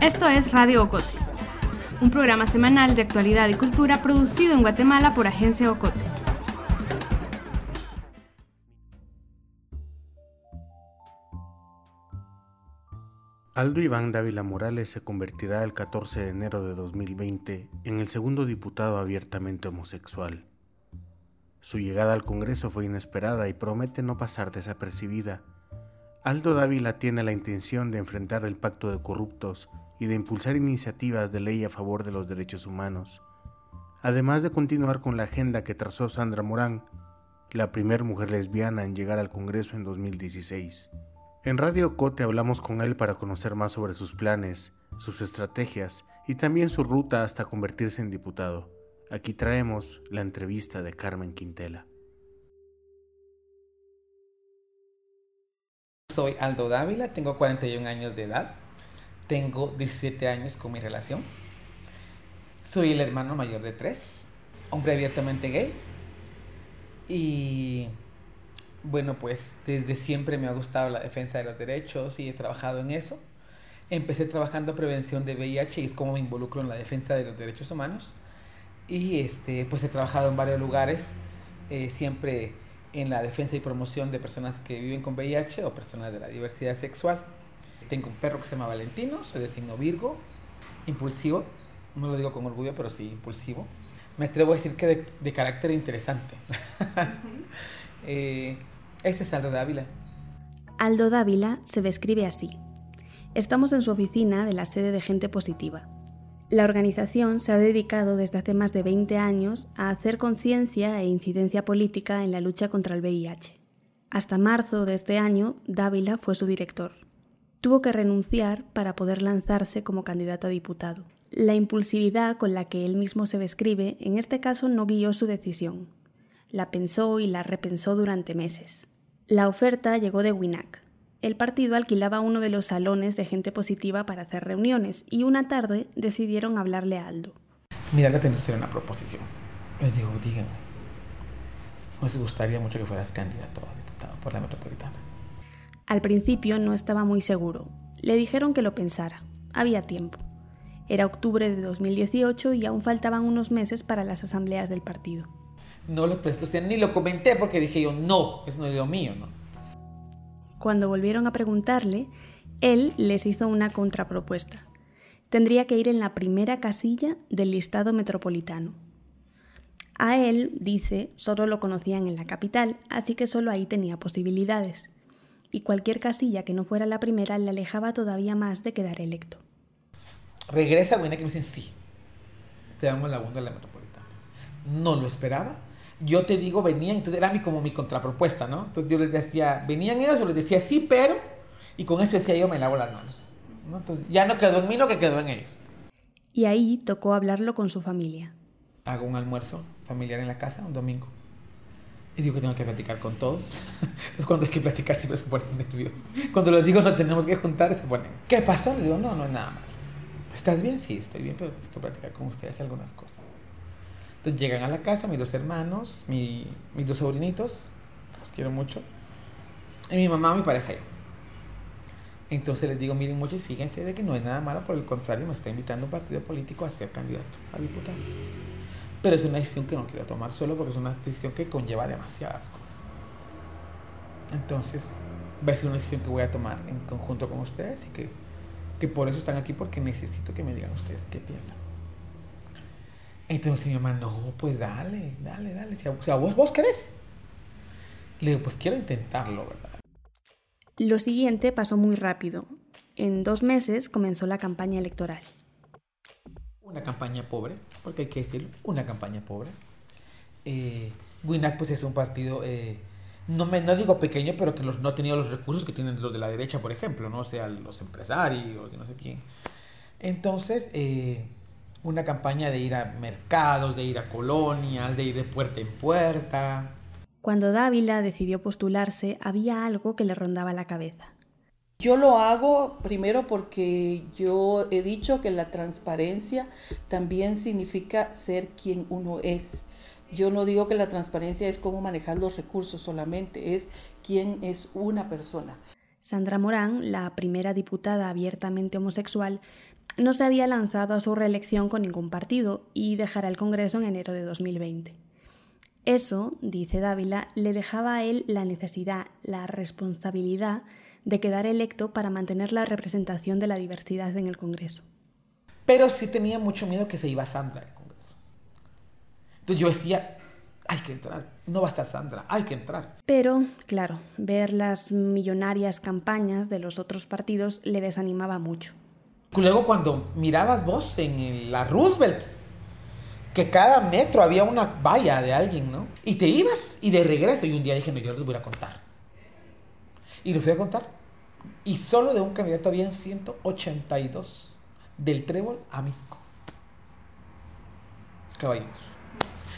Esto es Radio Ocote, un programa semanal de actualidad y cultura producido en Guatemala por Agencia Ocote. Aldo Iván Dávila Morales se convertirá el 14 de enero de 2020 en el segundo diputado abiertamente homosexual. Su llegada al Congreso fue inesperada y promete no pasar desapercibida. Aldo Dávila tiene la intención de enfrentar el pacto de corruptos y de impulsar iniciativas de ley a favor de los derechos humanos, además de continuar con la agenda que trazó Sandra Morán, la primera mujer lesbiana en llegar al Congreso en 2016. En Radio Cote hablamos con él para conocer más sobre sus planes, sus estrategias y también su ruta hasta convertirse en diputado. Aquí traemos la entrevista de Carmen Quintela. Soy Aldo Dávila, tengo 41 años de edad, tengo 17 años con mi relación, soy el hermano mayor de tres, hombre abiertamente gay y bueno, pues desde siempre me ha gustado la defensa de los derechos y he trabajado en eso. Empecé trabajando prevención de VIH y es como me involucro en la defensa de los derechos humanos. Y este, pues he trabajado en varios lugares, eh, siempre en la defensa y promoción de personas que viven con VIH o personas de la diversidad sexual. Tengo un perro que se llama Valentino, soy de signo Virgo, impulsivo, no lo digo con orgullo, pero sí impulsivo. Me atrevo a decir que de, de carácter interesante. eh, ese es Aldo Dávila. Aldo Dávila se describe así. Estamos en su oficina de la sede de Gente Positiva. La organización se ha dedicado desde hace más de 20 años a hacer conciencia e incidencia política en la lucha contra el VIH. Hasta marzo de este año, Dávila fue su director. Tuvo que renunciar para poder lanzarse como candidato a diputado. La impulsividad con la que él mismo se describe en este caso no guió su decisión. La pensó y la repensó durante meses. La oferta llegó de WINAC. El partido alquilaba uno de los salones de gente positiva para hacer reuniones y una tarde decidieron hablarle a Aldo. Mira, le tengo que una proposición. Les digo, digan, nos gustaría mucho que fueras candidato a diputado por la metropolitana. Al principio no estaba muy seguro. Le dijeron que lo pensara. Había tiempo. Era octubre de 2018 y aún faltaban unos meses para las asambleas del partido. No lo presté, ni lo comenté porque dije yo, no, eso no es lo mío, ¿no? Cuando volvieron a preguntarle, él les hizo una contrapropuesta. Tendría que ir en la primera casilla del listado metropolitano. A él, dice, solo lo conocían en la capital, así que solo ahí tenía posibilidades. Y cualquier casilla que no fuera la primera le alejaba todavía más de quedar electo. Regresa buena que me dicen, sí, te damos la bunda de la metropolitana. No lo esperaba, yo te digo, venían, entonces era mi, como mi contrapropuesta, ¿no? Entonces yo les decía, venían ellos, yo les decía sí, pero, y con eso decía yo, me lavo las manos. ¿no? Entonces, ya no quedó en mí, no que quedó en ellos. Y ahí tocó hablarlo con su familia. Hago un almuerzo familiar en la casa, un domingo. Y digo que tengo que platicar con todos. Entonces cuando hay que platicar siempre se ponen nerviosos. Cuando les digo nos tenemos que juntar, se ponen, ¿qué pasó? Les digo, no, no es nada malo. ¿Estás bien? Sí, estoy bien, pero necesito platicar con ustedes algunas cosas. Entonces llegan a la casa mis dos hermanos, mi, mis dos sobrinitos, los quiero mucho, y mi mamá, mi pareja y yo. Entonces les digo, miren muchos, fíjense de que no es nada malo, por el contrario, me está invitando un partido político a ser candidato a diputado. Pero es una decisión que no quiero tomar solo porque es una decisión que conlleva demasiadas cosas. Entonces, va a ser una decisión que voy a tomar en conjunto con ustedes y que, que por eso están aquí porque necesito que me digan ustedes qué piensan. Entonces mi mamá, no, pues dale, dale, dale. O sea, ¿vos, vos querés? Le digo, pues quiero intentarlo, ¿verdad? Lo siguiente pasó muy rápido. En dos meses comenzó la campaña electoral. Una campaña pobre, porque hay que decirlo, una campaña pobre. Eh, Winac pues es un partido, eh, no, me, no digo pequeño, pero que los, no ha tenido los recursos que tienen los de la derecha, por ejemplo, ¿no? O sea, los empresarios, no sé quién. Entonces, eh, una campaña de ir a mercados, de ir a colonias, de ir de puerta en puerta. Cuando Dávila decidió postularse, había algo que le rondaba la cabeza. Yo lo hago primero porque yo he dicho que la transparencia también significa ser quien uno es. Yo no digo que la transparencia es cómo manejar los recursos solamente, es quién es una persona. Sandra Morán, la primera diputada abiertamente homosexual, no se había lanzado a su reelección con ningún partido y dejará el Congreso en enero de 2020. Eso, dice Dávila, le dejaba a él la necesidad, la responsabilidad de quedar electo para mantener la representación de la diversidad en el Congreso. Pero sí tenía mucho miedo que se iba Sandra al Congreso. Entonces yo decía, hay que entrar, no va a estar Sandra, hay que entrar. Pero, claro, ver las millonarias campañas de los otros partidos le desanimaba mucho. Luego cuando mirabas vos en la Roosevelt, que cada metro había una valla de alguien, ¿no? Y te ibas y de regreso, y un día dije, no, yo les voy a contar. Y les fui a contar. Y solo de un candidato habían 182 del Trébol a Misco. Caballeros.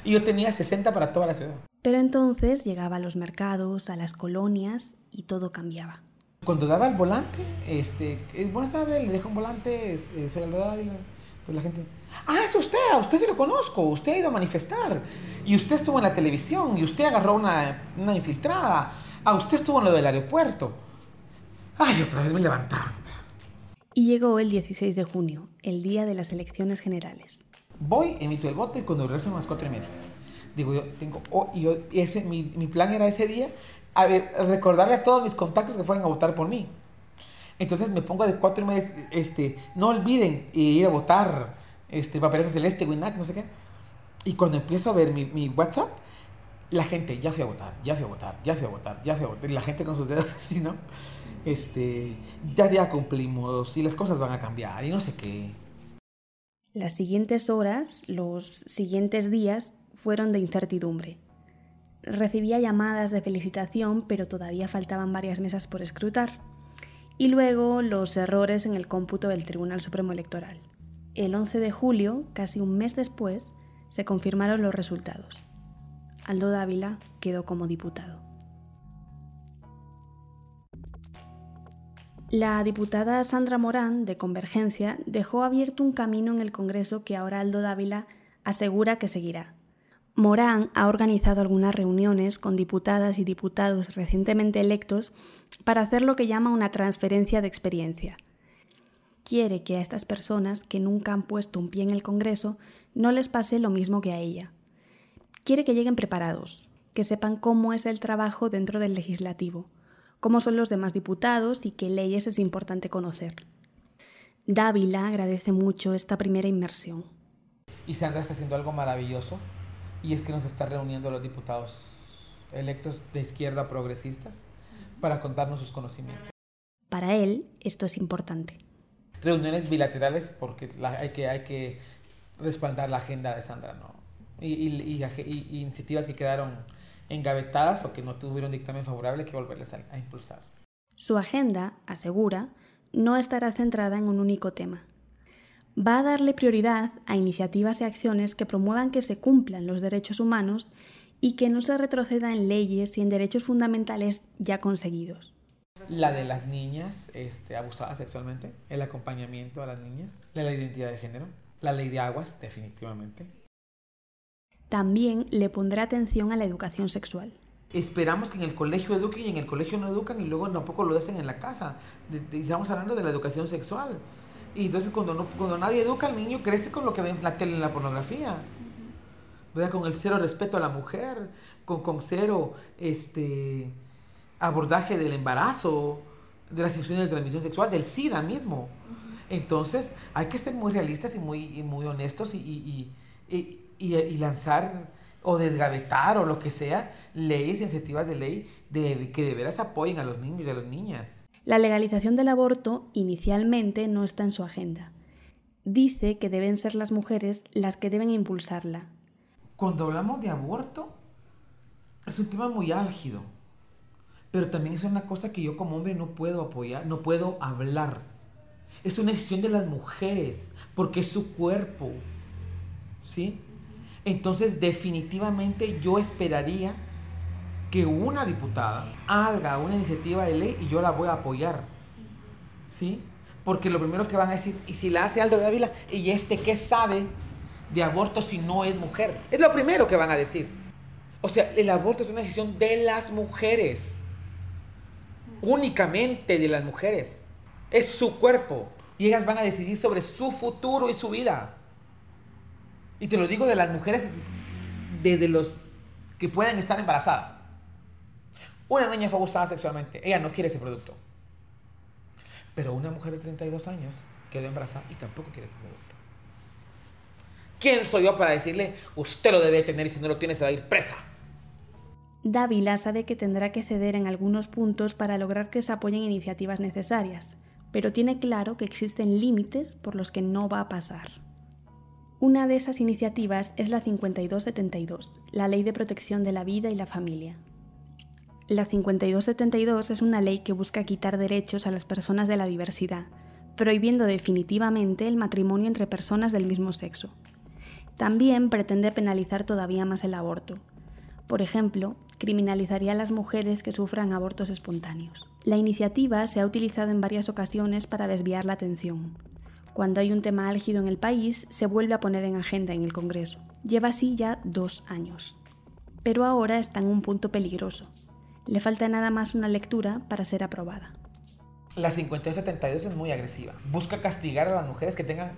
Y yo tenía 60 para toda la ciudad. Pero entonces llegaba a los mercados, a las colonias y todo cambiaba. Cuando daba el volante, este, buenas tardes, le dejo un volante, eh, se lo daba, pues la gente, ah, es usted, a usted se lo conozco, usted ha ido a manifestar, y usted estuvo en la televisión, y usted agarró una, una infiltrada, ah, usted estuvo en lo del aeropuerto. Ay, otra vez me levantaba. Y llegó el 16 de junio, el día de las elecciones generales. Voy, emito el voto y cuando regreso a las cuatro y media. Digo, yo tengo, oh, y yo, ese, mi, mi plan era ese día a ver, recordarle a todos mis contactos que fueran a votar por mí. Entonces me pongo de cuatro y media, este, no olviden ir a votar, este, Papeleta Celeste, Winac, no sé qué. Y cuando empiezo a ver mi, mi, WhatsApp, la gente, ya fui a votar, ya fui a votar, ya fui a votar, ya fui a votar. Y la gente con sus dedos así, ¿no? Este, ya, ya cumplimos y las cosas van a cambiar y no sé qué. Las siguientes horas, los siguientes días, fueron de incertidumbre. Recibía llamadas de felicitación, pero todavía faltaban varias mesas por escrutar. Y luego los errores en el cómputo del Tribunal Supremo Electoral. El 11 de julio, casi un mes después, se confirmaron los resultados. Aldo Dávila quedó como diputado. La diputada Sandra Morán, de Convergencia, dejó abierto un camino en el Congreso que ahora Aldo Dávila asegura que seguirá. Morán ha organizado algunas reuniones con diputadas y diputados recientemente electos para hacer lo que llama una transferencia de experiencia. Quiere que a estas personas que nunca han puesto un pie en el Congreso no les pase lo mismo que a ella. Quiere que lleguen preparados, que sepan cómo es el trabajo dentro del legislativo, cómo son los demás diputados y qué leyes es importante conocer. Dávila agradece mucho esta primera inmersión. Y Sandra está haciendo algo maravilloso y es que nos está reuniendo los diputados electos de izquierda progresistas para contarnos sus conocimientos. Para él esto es importante. Reuniones bilaterales porque hay, que, hay que respaldar la agenda de Sandra, ¿no? Y, y, iniciativas que quedaron engavetadas o que no tuvieron dictamen favorable, hay que volverles a impulsar. Su agenda, asegura, no estará centrada en un único tema, va a darle prioridad a iniciativas y acciones que promuevan que se cumplan los derechos humanos y que no se retroceda en leyes y en derechos fundamentales ya conseguidos. La de las niñas este, abusadas sexualmente, el acompañamiento a las niñas, la ley de identidad de género, la ley de aguas, definitivamente. También le pondrá atención a la educación sexual. Esperamos que en el colegio eduquen y en el colegio no educan y luego tampoco lo hacen en la casa. estamos hablando de la educación sexual. Y entonces cuando, no, cuando nadie educa al niño, crece con lo que ve en la tele, en la pornografía. ¿verdad? Con el cero respeto a la mujer, con, con cero este, abordaje del embarazo, de las infecciones de transmisión sexual, del SIDA mismo. Entonces hay que ser muy realistas y muy, muy honestos y, y, y, y, lanzar o desgavetar o lo que sea leyes, iniciativas de ley de, que de veras apoyen a los niños y a las niñas. La legalización del aborto inicialmente no está en su agenda. Dice que deben ser las mujeres las que deben impulsarla. Cuando hablamos de aborto, es un tema muy álgido, pero también es una cosa que yo como hombre no puedo apoyar, no puedo hablar. Es una decisión de las mujeres, porque es su cuerpo. ¿Sí? Entonces, definitivamente yo esperaría que una diputada haga una iniciativa de ley y yo la voy a apoyar. ¿Sí? Porque lo primero que van a decir, y si la hace Aldo Dávila, ¿y este qué sabe de aborto si no es mujer. Es lo primero que van a decir. O sea, el aborto es una decisión de las mujeres. Únicamente de las mujeres. Es su cuerpo. Y ellas van a decidir sobre su futuro y su vida. Y te lo digo de las mujeres desde los que pueden estar embarazadas. Una niña fue abusada sexualmente. Ella no quiere ese producto. Pero una mujer de 32 años quedó embarazada y tampoco quiere ese producto. ¿Quién soy yo para decirle, usted lo debe tener y si no lo tiene se va a ir presa? Dávila sabe que tendrá que ceder en algunos puntos para lograr que se apoyen iniciativas necesarias, pero tiene claro que existen límites por los que no va a pasar. Una de esas iniciativas es la 5272, la Ley de Protección de la Vida y la Familia. La 5272 es una ley que busca quitar derechos a las personas de la diversidad, prohibiendo definitivamente el matrimonio entre personas del mismo sexo. También pretende penalizar todavía más el aborto. Por ejemplo, criminalizaría a las mujeres que sufran abortos espontáneos. La iniciativa se ha utilizado en varias ocasiones para desviar la atención. Cuando hay un tema álgido en el país, se vuelve a poner en agenda en el Congreso. Lleva así ya dos años. Pero ahora está en un punto peligroso. Le falta nada más una lectura para ser aprobada. La 5272 es muy agresiva. Busca castigar a las mujeres que tengan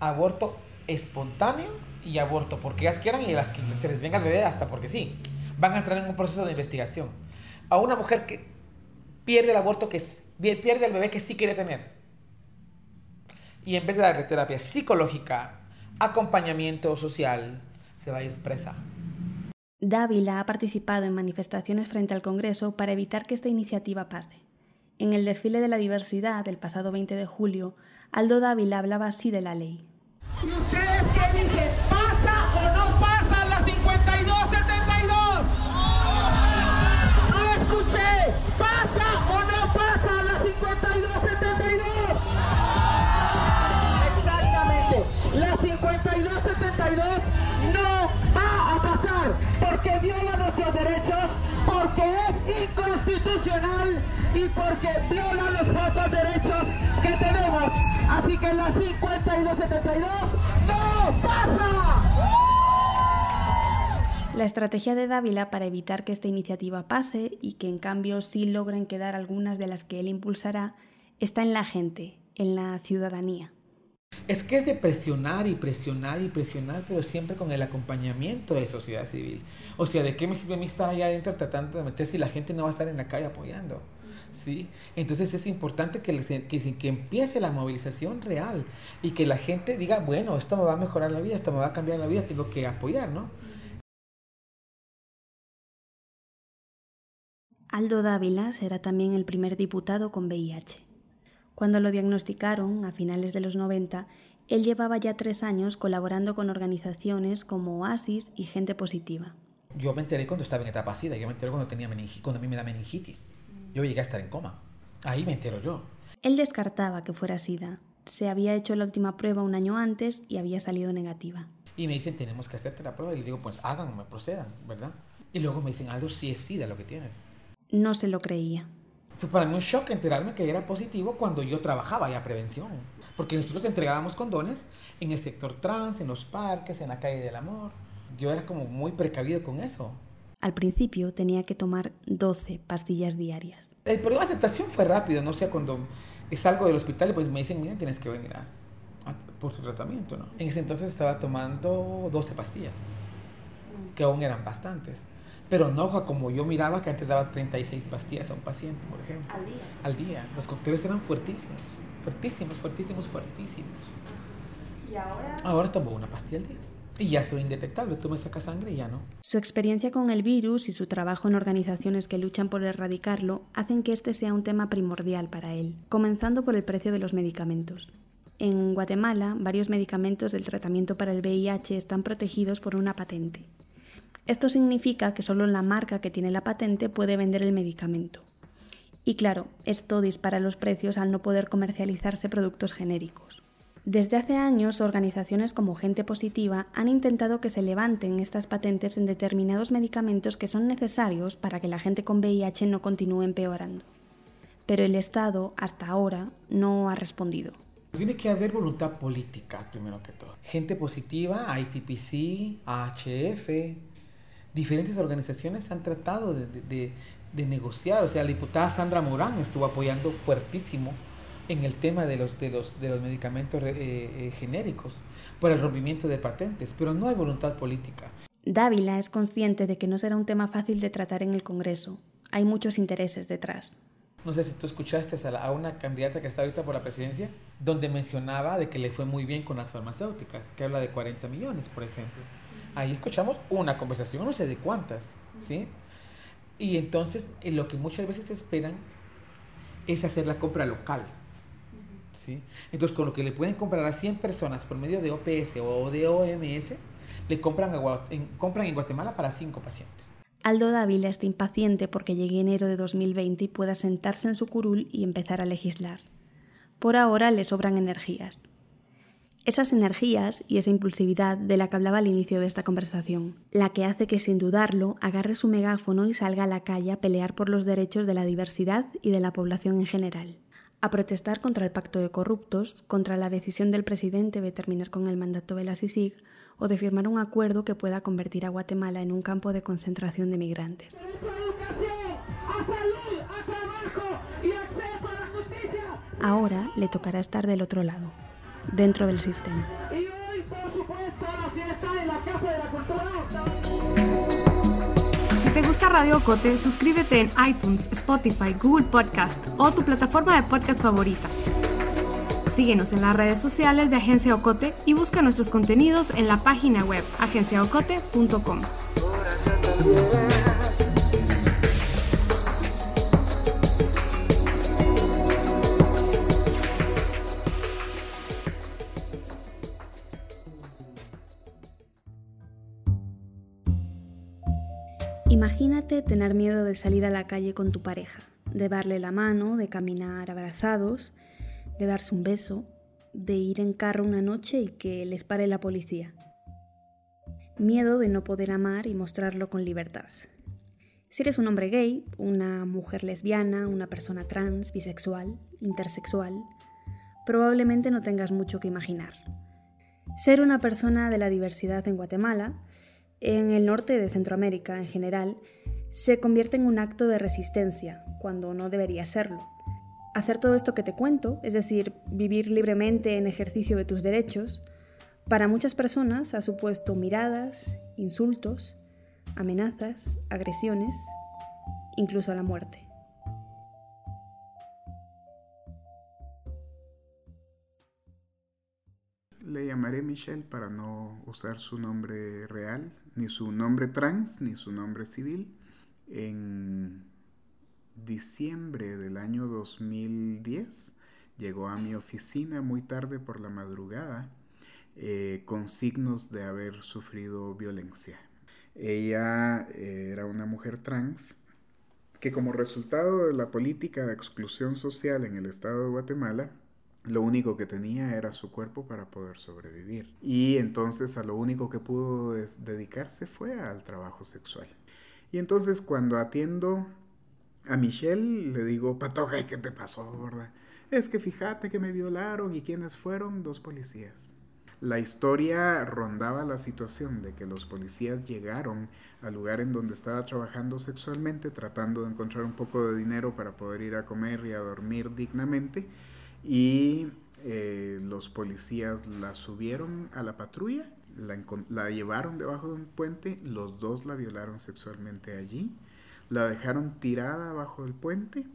aborto espontáneo y aborto porque ellas quieran y las que se les venga el bebé hasta porque sí. Van a entrar en un proceso de investigación. A una mujer que pierde el aborto, que pierde el bebé que sí quiere tener. Y en vez de darle terapia psicológica, acompañamiento social, se va a ir presa. Dávila ha participado en manifestaciones frente al Congreso para evitar que esta iniciativa pase. En el desfile de la diversidad del pasado 20 de julio, Aldo Dávila hablaba así de la ley. ¿Y ustedes qué dicen? ¿Pasa o no pasa la 5272? No escuché. ¿Pasa o no pasa la 5272? Exactamente. La 5272 no va a pasar porque viola nuestros derechos, porque es inconstitucional y porque viola los otros derechos que tenemos. Así que la 5272 no pasa. La estrategia de Dávila para evitar que esta iniciativa pase y que en cambio sí logren quedar algunas de las que él impulsará está en la gente, en la ciudadanía. Es que es de presionar y presionar y presionar, pero siempre con el acompañamiento de sociedad civil. O sea, ¿de qué me sirve a mí estar allá adentro tratando de meter si la gente no va a estar en la calle apoyando? ¿Sí? Entonces es importante que, que, que, empiece la movilización real y que la gente diga, bueno, esto me va a mejorar la vida, esto me va a cambiar la vida, tengo que apoyar, ¿no? Aldo Dávila será también el primer diputado con VIH. Cuando lo diagnosticaron, a finales de los 90, él llevaba ya tres años colaborando con organizaciones como Oasis y Gente Positiva. Yo me enteré cuando estaba en etapa SIDA, yo me enteré cuando, tenía cuando a mí me da meningitis. Yo llegué a estar en coma. Ahí me entero yo. Él descartaba que fuera SIDA. Se había hecho la última prueba un año antes y había salido negativa. Y me dicen, tenemos que hacerte la prueba. Y le digo, pues háganme, procedan, ¿verdad? Y luego me dicen, Aldo, sí es SIDA lo que tienes. No se lo creía. Fue para mí un shock enterarme que era positivo cuando yo trabajaba ya prevención. Porque nosotros entregábamos condones en el sector trans, en los parques, en la calle del amor. Yo era como muy precavido con eso. Al principio tenía que tomar 12 pastillas diarias. El problema de aceptación fue rápido, no sé, cuando salgo del hospital y pues me dicen, mira, tienes que venir a, por su tratamiento, ¿no? En ese entonces estaba tomando 12 pastillas, que aún eran bastantes. Pero no como yo miraba que antes daba 36 pastillas a un paciente, por ejemplo. Al día. Al día. Los cócteles eran fuertísimos, fuertísimos, fuertísimos, fuertísimos. ¿Y ahora? Ahora tomo una pastilla al día. Y ya soy indetectable, tú me sacas sangre y ya no. Su experiencia con el virus y su trabajo en organizaciones que luchan por erradicarlo hacen que este sea un tema primordial para él, comenzando por el precio de los medicamentos. En Guatemala, varios medicamentos del tratamiento para el VIH están protegidos por una patente. Esto significa que solo la marca que tiene la patente puede vender el medicamento. Y claro, esto dispara los precios al no poder comercializarse productos genéricos. Desde hace años, organizaciones como Gente Positiva han intentado que se levanten estas patentes en determinados medicamentos que son necesarios para que la gente con VIH no continúe empeorando. Pero el Estado, hasta ahora, no ha respondido. Tiene que haber voluntad política, primero que todo. Gente positiva, ITPC, AHF, diferentes organizaciones han tratado de, negociar. O sea, la diputada Sandra Morán estuvo apoyando fuertísimo en el tema de los, de los, de los medicamentos eh, eh, genéricos por el rompimiento de patentes, pero no hay voluntad política. Dávila es consciente de que no será un tema fácil de tratar en el Congreso. Hay muchos intereses detrás. No sé si tú escuchaste a, una candidata que está ahorita por la presidencia, donde mencionaba de que le fue muy bien con las farmacéuticas, que habla de 40 millones, por ejemplo. Ahí escuchamos una conversación, no sé de cuántas, ¿sí? Y entonces eh, lo que muchas veces esperan es hacer la compra local. ¿sí? Entonces, con lo que le pueden comprar a 100 personas por medio de OPS o de OMS, le compran, en, compran en Guatemala para 5 pacientes. Aldo Dávila está impaciente porque llegue enero de 2020 y pueda sentarse en su curul y empezar a legislar. Por ahora le sobran energías. Esas energías y esa impulsividad de la que hablaba al inicio de esta conversación, la que hace que sin dudarlo agarre su megáfono y salga a la calle a pelear por los derechos de la diversidad y de la población en general, a protestar contra el pacto de corruptos, contra la decisión del presidente de terminar con el mandato de la CICIG o de firmar un acuerdo que pueda convertir a Guatemala en un campo de concentración de migrantes. Ahora le tocará estar del otro lado, dentro del sistema. Si te gusta Radio Cote, suscríbete en iTunes, Spotify, Google Podcast o tu plataforma de podcast favorita. Síguenos en las redes sociales de Agencia Ocote y busca nuestros contenidos en la página web agenciaocote.com. Imagínate tener miedo de salir a la calle con tu pareja, de darle la mano, de caminar abrazados de darse un beso, de ir en carro una noche y que les pare la policía. Miedo de no poder amar y mostrarlo con libertad. Si eres un hombre gay, una mujer lesbiana, una persona trans, bisexual, intersexual, probablemente no tengas mucho que imaginar. Ser una persona de la diversidad en Guatemala, en el norte de Centroamérica en general, se convierte en un acto de resistencia, cuando no debería serlo hacer todo esto que te cuento, es decir, vivir libremente en ejercicio de tus derechos, para muchas personas ha supuesto miradas, insultos, amenazas, agresiones, incluso la muerte. Le llamaré Michelle para no usar su nombre real, ni su nombre trans, ni su nombre civil. En diciembre del año 2010 llegó a mi oficina muy tarde por la madrugada eh, con signos de haber sufrido violencia. Ella eh, era una mujer trans que como resultado de la política de exclusión social en el estado de Guatemala, lo único que tenía era su cuerpo para poder sobrevivir. Y entonces a lo único que pudo dedicarse fue al trabajo sexual. Y entonces cuando atiendo a Michelle le digo, Patoja, ¿qué te pasó, verdad? Es que fíjate que me violaron y quiénes fueron dos policías. La historia rondaba la situación de que los policías llegaron al lugar en donde estaba trabajando sexualmente, tratando de encontrar un poco de dinero para poder ir a comer y a dormir dignamente, y eh, los policías la subieron a la patrulla, la, llevaron debajo de un puente, los dos la violaron sexualmente allí la dejaron tirada bajo el puente,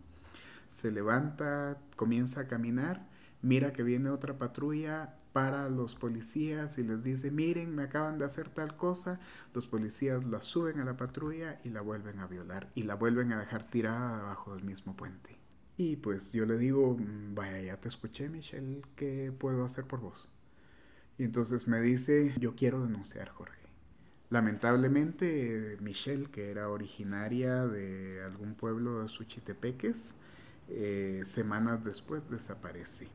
se levanta, comienza a caminar, mira que viene otra patrulla para los policías y les dice, miren, me acaban de hacer tal cosa, los policías la suben a la patrulla y la vuelven a violar y la vuelven a dejar tirada debajo del mismo puente. Y pues yo le digo, mm, vaya, ya te escuché, Michelle, ¿qué puedo hacer por vos? Y entonces me dice, yo quiero denunciar, Jorge. Lamentablemente, Michelle, que era originaria de algún pueblo de Suchitepeques, eh, semanas después desaparece.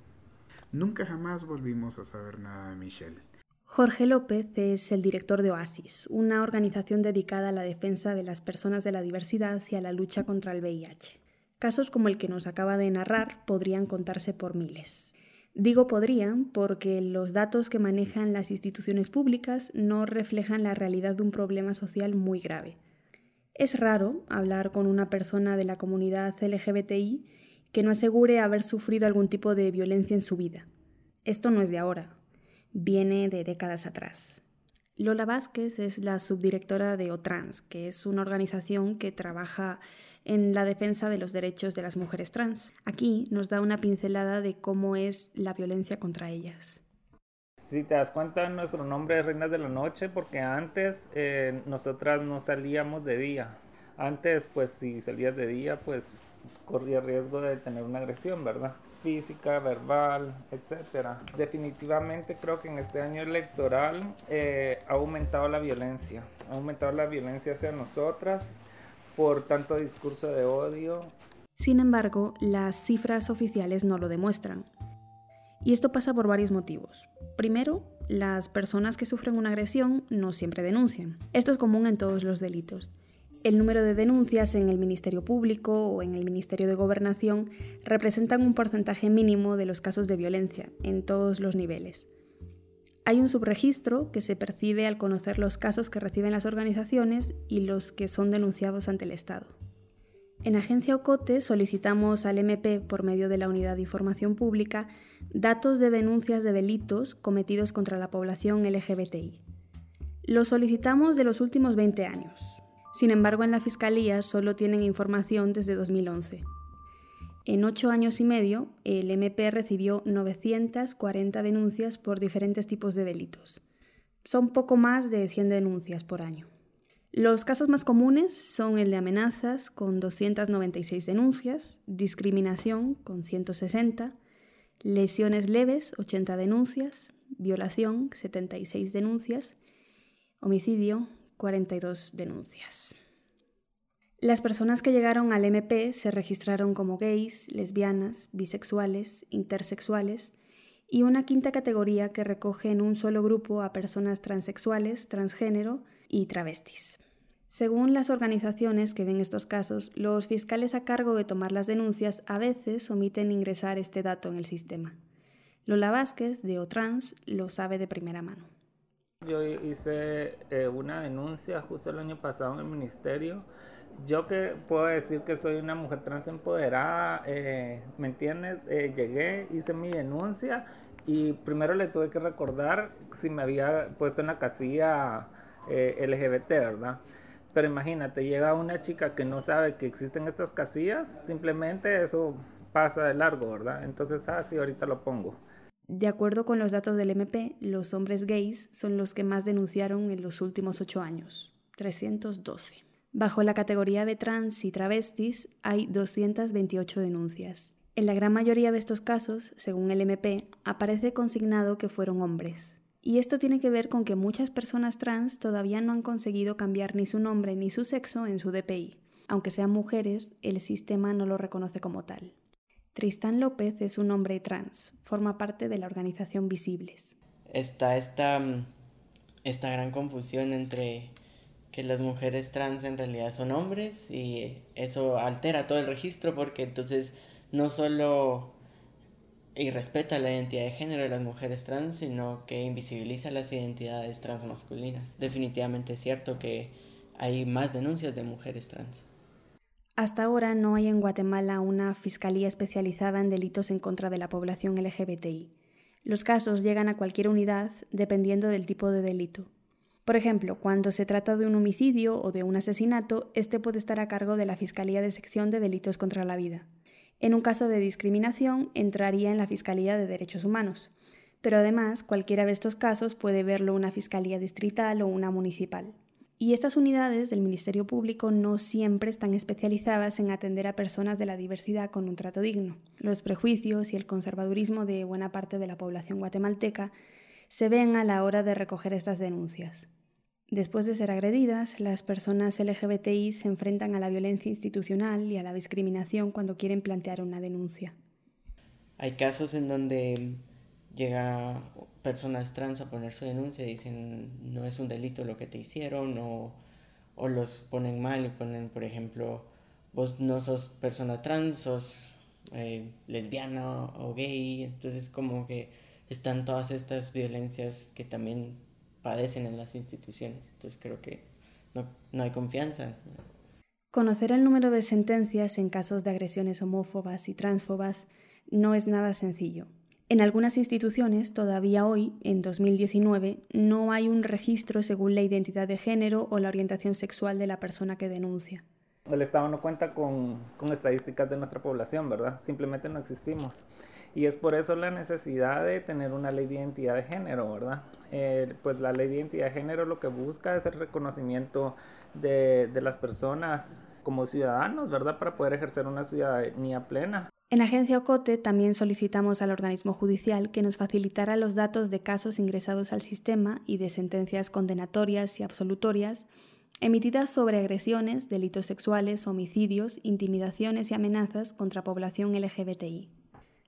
Nunca jamás volvimos a saber nada de Michelle. Jorge López es el director de Oasis, una organización dedicada a la defensa de las personas de la diversidad y a la lucha contra el VIH. Casos como el que nos acaba de narrar podrían contarse por miles. Digo podrían porque los datos que manejan las instituciones públicas no reflejan la realidad de un problema social muy grave. Es raro hablar con una persona de la comunidad LGBTI que no asegure haber sufrido algún tipo de violencia en su vida. Esto no es de ahora, viene de décadas atrás. Lola Vázquez es la subdirectora de OTRANS, que es una organización que trabaja en la defensa de los derechos de las mujeres trans. Aquí nos da una pincelada de cómo es la violencia contra ellas. Si te das cuenta, nuestro nombre es Reinas de la Noche porque antes eh, nosotras no salíamos de día. Antes, pues si salías de día, pues corría riesgo de tener una agresión, ¿verdad? Física, verbal, etcétera. Definitivamente creo que en este año electoral eh, ha aumentado la violencia. Ha aumentado la violencia hacia nosotras por tanto discurso de odio. Sin embargo, las cifras oficiales no lo demuestran. Y esto pasa por varios motivos. Primero, las personas que sufren una agresión no siempre denuncian. Esto es común en todos los delitos. El número de denuncias en el Ministerio Público o en el Ministerio de Gobernación representan un porcentaje mínimo de los casos de violencia en todos los niveles. Hay un subregistro que se percibe al conocer los casos que reciben las organizaciones y los que son denunciados ante el Estado. En Agencia Ocote solicitamos al MP, por medio de la Unidad de Información Pública, datos de denuncias de delitos cometidos contra la población LGBTI. Lo solicitamos de los últimos 20 años. Sin embargo, en la Fiscalía solo tienen información desde 2011. En ocho años y medio, el MP recibió 940 denuncias por diferentes tipos de delitos. Son poco más de 100 denuncias por año. Los casos más comunes son el de amenazas, con 296 denuncias, discriminación, con 160, lesiones leves, 80 denuncias, violación, 76 denuncias, homicidio, 42 denuncias. Las personas que llegaron al MP se registraron como gays, lesbianas, bisexuales, intersexuales y una quinta categoría que recoge en un solo grupo a personas transexuales, transgénero y travestis. Según las organizaciones que ven estos casos, los fiscales a cargo de tomar las denuncias a veces omiten ingresar este dato en el sistema. Lola Vázquez, de OTRANS, lo sabe de primera mano. Yo hice eh, una denuncia justo el año pasado en el ministerio yo que puedo decir que soy una mujer trans empoderada, eh, ¿me entiendes? Eh, llegué, hice mi denuncia y primero le tuve que recordar si me había puesto en la casilla eh, LGBT, ¿verdad? Pero imagínate, llega una chica que no sabe que existen estas casillas, simplemente eso pasa de largo, ¿verdad? Entonces, ah, sí, ahorita lo pongo. De acuerdo con los datos del MP, los hombres gays son los que más denunciaron en los últimos ocho años, 312. Bajo la categoría de trans y travestis hay 228 denuncias. En la gran mayoría de estos casos, según el MP, aparece consignado que fueron hombres. Y esto tiene que ver con que muchas personas trans todavía no han conseguido cambiar ni su nombre ni su sexo en su DPI. Aunque sean mujeres, el sistema no lo reconoce como tal. Tristán López es un hombre trans, forma parte de la organización Visibles. Está esta, esta gran confusión entre que las mujeres trans en realidad son hombres y eso altera todo el registro porque entonces no solo irrespeta la identidad de género de las mujeres trans, sino que invisibiliza las identidades transmasculinas. Definitivamente es cierto que hay más denuncias de mujeres trans. Hasta ahora no hay en Guatemala una fiscalía especializada en delitos en contra de la población LGBTI. Los casos llegan a cualquier unidad dependiendo del tipo de delito. Por ejemplo, cuando se trata de un homicidio o de un asesinato, este puede estar a cargo de la Fiscalía de Sección de Delitos contra la Vida. En un caso de discriminación, entraría en la Fiscalía de Derechos Humanos. Pero además, cualquiera de estos casos puede verlo una Fiscalía distrital o una municipal. Y estas unidades del Ministerio Público no siempre están especializadas en atender a personas de la diversidad con un trato digno. Los prejuicios y el conservadurismo de buena parte de la población guatemalteca se ven a la hora de recoger estas denuncias. Después de ser agredidas, las personas LGBTI se enfrentan a la violencia institucional y a la discriminación cuando quieren plantear una denuncia. Hay casos en donde llega personas trans a poner su denuncia y dicen no es un delito lo que te hicieron o, los ponen mal y ponen, por ejemplo, vos no sos persona trans, sos eh, lesbiana o gay, entonces como que están todas estas violencias que también padecen en las instituciones, entonces creo que no, no hay confianza. Conocer el número de sentencias en casos de agresiones homófobas y transfobas no es nada sencillo. En algunas instituciones, todavía hoy, en 2019, no hay un registro según la identidad de género o la orientación sexual de la persona que denuncia. El Estado no cuenta con, estadísticas de nuestra población, ¿verdad? Simplemente no existimos. Y es por eso la necesidad de tener una ley de identidad de género, ¿verdad? Eh, pues la ley de identidad de género lo que busca es el reconocimiento de, de las personas como ciudadanos, ¿verdad? Para poder ejercer una ciudadanía plena. En Agencia Ocote también solicitamos al organismo judicial que nos facilitara los datos de casos ingresados al sistema y de sentencias condenatorias y absolutorias emitidas sobre agresiones, delitos sexuales, homicidios, intimidaciones y amenazas contra población LGBTI.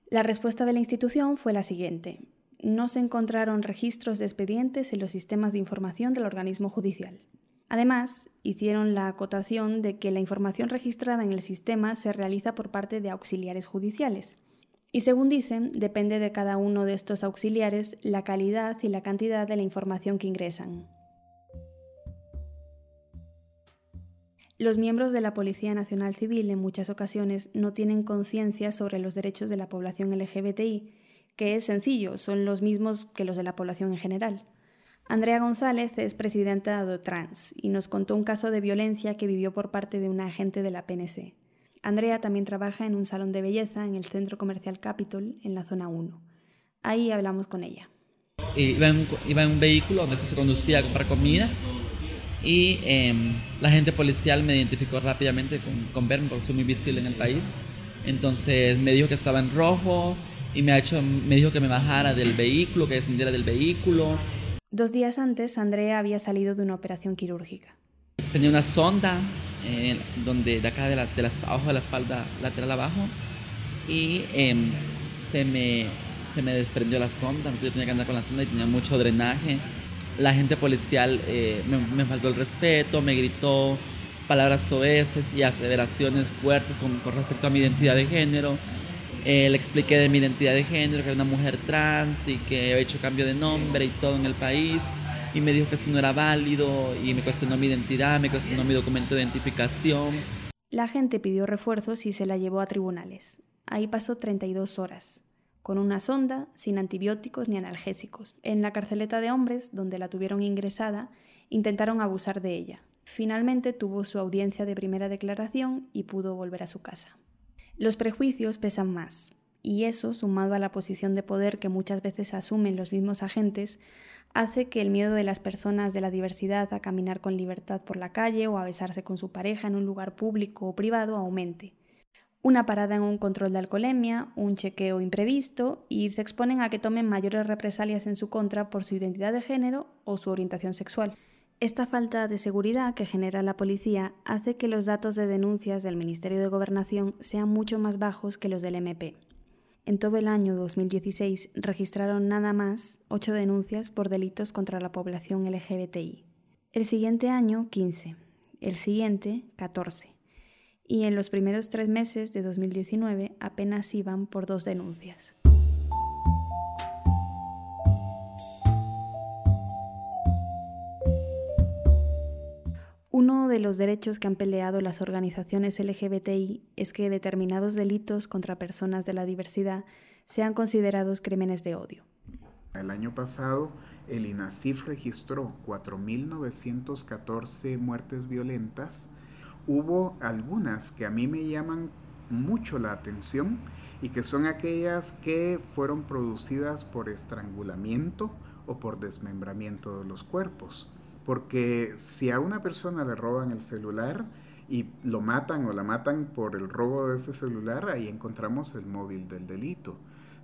La respuesta de la institución fue la siguiente. No se encontraron registros de expedientes en los sistemas de información del organismo judicial. Además, hicieron la acotación de que la información registrada en el sistema se realiza por parte de auxiliares judiciales. Y según dicen, depende de cada uno de estos auxiliares la calidad y la cantidad de la información que ingresan. Los miembros de la Policía Nacional Civil en muchas ocasiones no tienen conciencia sobre los derechos de la población LGBTI, que es sencillo, son los mismos que los de la población en general. Andrea González es presidenta de Trans y nos contó un caso de violencia que vivió por parte de una agente de la PNC. Andrea también trabaja en un salón de belleza en el centro comercial Capitol, en la zona 1. Ahí hablamos con ella. Iba en, un vehículo donde se conducía a comida y em, la agente policial me identificó rápidamente con, con verme porque soy muy visible en el país. Entonces me dijo que estaba en rojo y me, ha hecho, me dijo que me bajara del vehículo, que descendiera del vehículo Dos días antes, Andrea había salido de una operación quirúrgica. Tenía una sonda eh, donde de acá de la, de abajo de la espalda lateral abajo y em, se, me, se me desprendió la sonda, entonces yo tenía que andar con la sonda y tenía mucho drenaje. La gente policial eh, me, faltó el respeto, me gritó palabras soeces y aseveraciones fuertes con, con respecto a mi identidad de género. Eh, le expliqué de mi identidad de género, que era una mujer trans y que había hecho cambio de nombre y todo en el país. Y me dijo que eso no era válido y me cuestionó mi identidad, me cuestionó mi documento de identificación. La gente pidió refuerzos y se la llevó a tribunales. Ahí pasó 32 horas, con una sonda, sin antibióticos ni analgésicos. En la carceleta de hombres, donde la tuvieron ingresada, intentaron abusar de ella. Finalmente tuvo su audiencia de primera declaración y pudo volver a su casa. Los prejuicios pesan más, y eso, sumado a la posición de poder que muchas veces asumen los mismos agentes, hace que el miedo de las personas de la diversidad a caminar con libertad por la calle o a besarse con su pareja en un lugar público o privado aumente. Una parada en un control de alcoholemia, un chequeo imprevisto y se exponen a que tomen mayores represalias en su contra por su identidad de género o su orientación sexual. Esta falta de seguridad que genera la policía hace que los datos de denuncias del Ministerio de Gobernación sean mucho más bajos que los del MP. En todo el año 2016 registraron nada más 8 denuncias por delitos contra la población LGBTI. El siguiente año 15, el siguiente 14. Y en los primeros tres meses de 2019 apenas iban por dos denuncias. Uno de los derechos que han peleado las organizaciones LGBTI es que determinados delitos contra personas de la diversidad sean considerados crímenes de odio. El año pasado, el INACIF registró 4.914 muertes violentas. Hubo algunas que a mí me llaman mucho la atención y que son aquellas que fueron producidas por estrangulamiento o por desmembramiento de los cuerpos. Porque si a una persona le roban el celular y lo matan o la matan por el robo de ese celular, ahí encontramos el móvil del delito.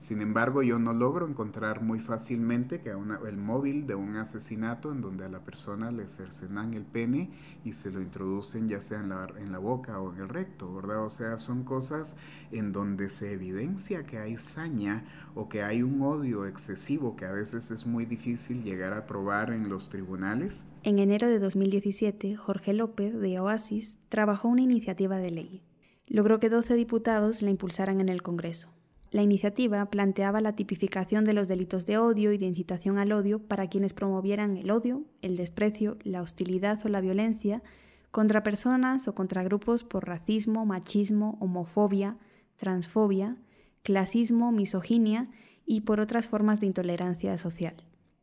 Sin embargo, yo no logro encontrar muy fácilmente que el móvil de un asesinato en donde a la persona le cercenan el pene y se lo introducen ya sea en la, en la boca o en el recto, ¿verdad? O sea, son cosas en donde se evidencia que hay saña o que hay un odio excesivo que a veces es muy difícil llegar a probar en los tribunales. En enero de 2017, Jorge López, de Oasis, trabajó una iniciativa de ley logró que 12 diputados la impulsaran en el Congreso. La iniciativa planteaba la tipificación de los delitos de odio y de incitación al odio para quienes promovieran el odio, el desprecio, la hostilidad o la violencia contra personas o contra grupos por racismo, machismo, homofobia, transfobia, clasismo, misoginia y por otras formas de intolerancia social.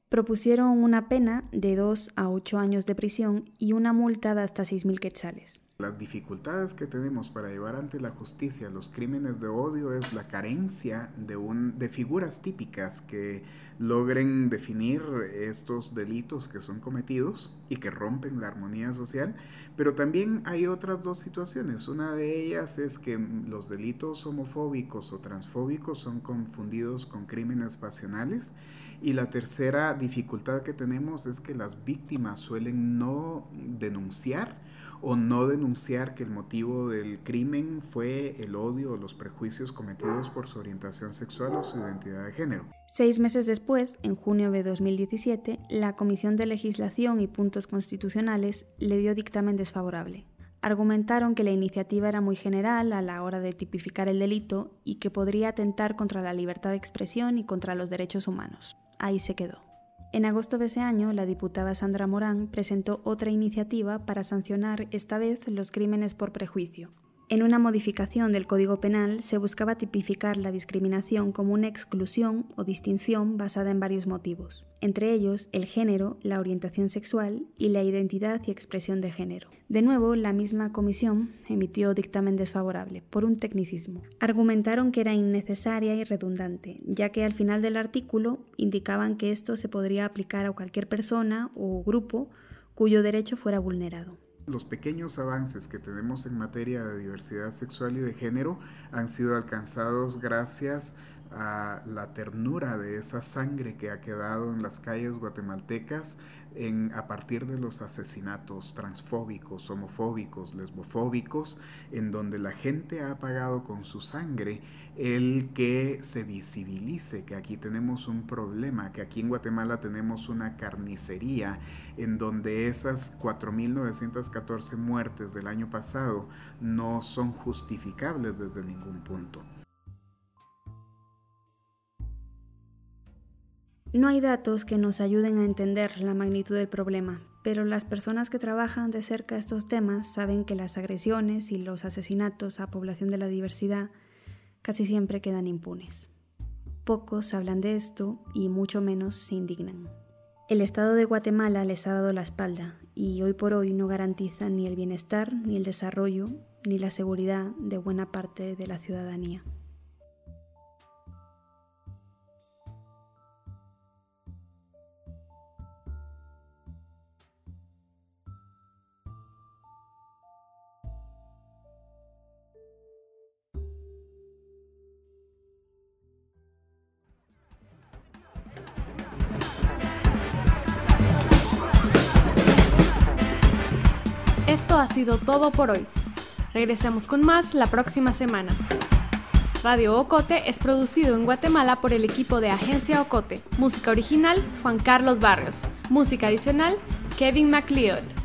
Propusieron una pena de 2 a 8 años de prisión y una multa de hasta 6.000 quetzales. Las dificultades que tenemos para llevar ante la justicia los crímenes de odio es la carencia de, un, de figuras típicas que logren definir estos delitos que son cometidos y que rompen la armonía social, pero también hay otras dos situaciones. Una de ellas es que los delitos homofóbicos o transfóbicos son confundidos con crímenes pasionales y la tercera dificultad que tenemos es que las víctimas suelen no denunciar o no denunciar que el motivo del crimen fue el odio o los prejuicios cometidos por su orientación sexual o su identidad de género. Seis meses después, en junio de 2017, la Comisión de Legislación y Puntos Constitucionales le dio dictamen desfavorable. Argumentaron que la iniciativa era muy general a la hora de tipificar el delito y que podría atentar contra la libertad de expresión y contra los derechos humanos. Ahí se quedó. En agosto de ese año, la diputada Sandra Morán presentó otra iniciativa para sancionar esta vez los crímenes por prejuicio. En una modificación del Código Penal se buscaba tipificar la discriminación como una exclusión o distinción basada en varios motivos, entre ellos el género, la orientación sexual y la identidad y expresión de género. De nuevo, la misma comisión emitió dictamen desfavorable por un tecnicismo. Argumentaron que era innecesaria y redundante, ya que al final del artículo indicaban que esto se podría aplicar a cualquier persona o grupo cuyo derecho fuera vulnerado. Los pequeños avances que tenemos en materia de diversidad sexual y de género han sido alcanzados gracias a la ternura de esa sangre que ha quedado en las calles guatemaltecas en, a partir de los asesinatos transfóbicos, homofóbicos, lesbofóbicos, en donde la gente ha pagado con su sangre el que se visibilice que aquí tenemos un problema, que aquí en Guatemala tenemos una carnicería, en donde esas 4.914 muertes del año pasado no son justificables desde ningún punto. No hay datos que nos ayuden a entender la magnitud del problema, pero las personas que trabajan de cerca estos temas saben que las agresiones y los asesinatos a población de la diversidad casi siempre quedan impunes. Pocos hablan de esto y mucho menos se indignan. El Estado de Guatemala les ha dado la espalda y hoy por hoy no garantiza ni el bienestar, ni el desarrollo, ni la seguridad de buena parte de la ciudadanía. Sido todo por hoy. Regresemos con más la próxima semana. Radio Ocote es producido en Guatemala por el equipo de Agencia Ocote. Música original, Juan Carlos Barrios. Música adicional, Kevin MacLeod.